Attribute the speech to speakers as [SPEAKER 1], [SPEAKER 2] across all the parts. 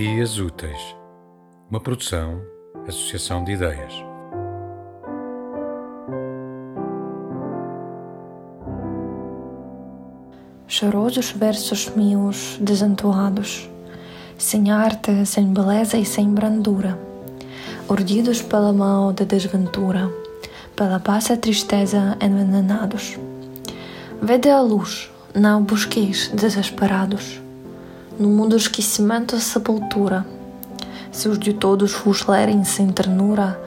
[SPEAKER 1] Dias Úteis, uma produção, associação de ideias.
[SPEAKER 2] Chorosos versos meus desentoados, sem arte, sem beleza e sem brandura, urdidos pela mão da desventura, pela baixa tristeza envenenados. Vede a luz, não busqueis desesperados no mundo esquecimento e sepultura. Se os de todos vos lerem sem ternura,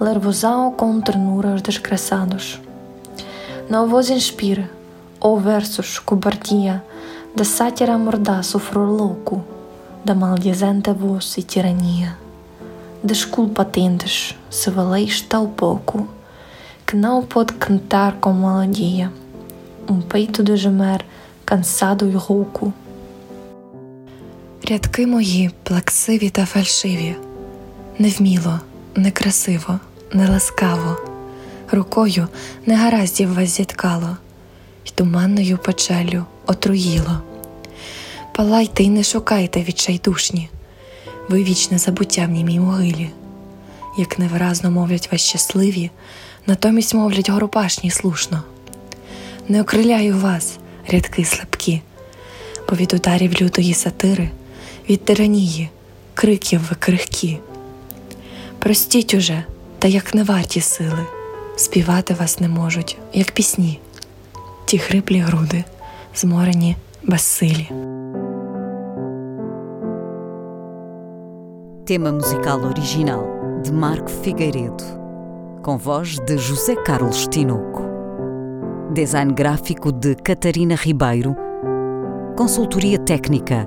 [SPEAKER 2] ler-vos-ão com ternura os desgraçados. Não vos inspire, ou versos, cobardia, da sátira mordaz o furor louco, da maldizente voz e tirania. Desculpa tendes, se valeis tal pouco, que não pode cantar com melodia, um peito de gemer, cansado e rouco, Рядки мої плаксиві та фальшиві, невміло, некрасиво, неласкаво, рукою негараздів вас зіткало, й туманною печелю отруїло. Палайте й не шукайте відчайдушні, ви вічне забуття в німій могилі, як невиразно мовлять вас щасливі, натомість мовлять горопашні слушно. Не окриляю вас, рядки слабкі, бо від ударів лютої сатири від тиранії, криків ви крихкі. Простіть уже, та як не варті сили, співати вас не можуть, як пісні, ті хриплі груди, зморені безсилі.
[SPEAKER 3] Tema musical original de Marco Figueiredo, com voz de José Carlos Tinoco. Design gráfico de Catarina Ribeiro. Consultoria técnica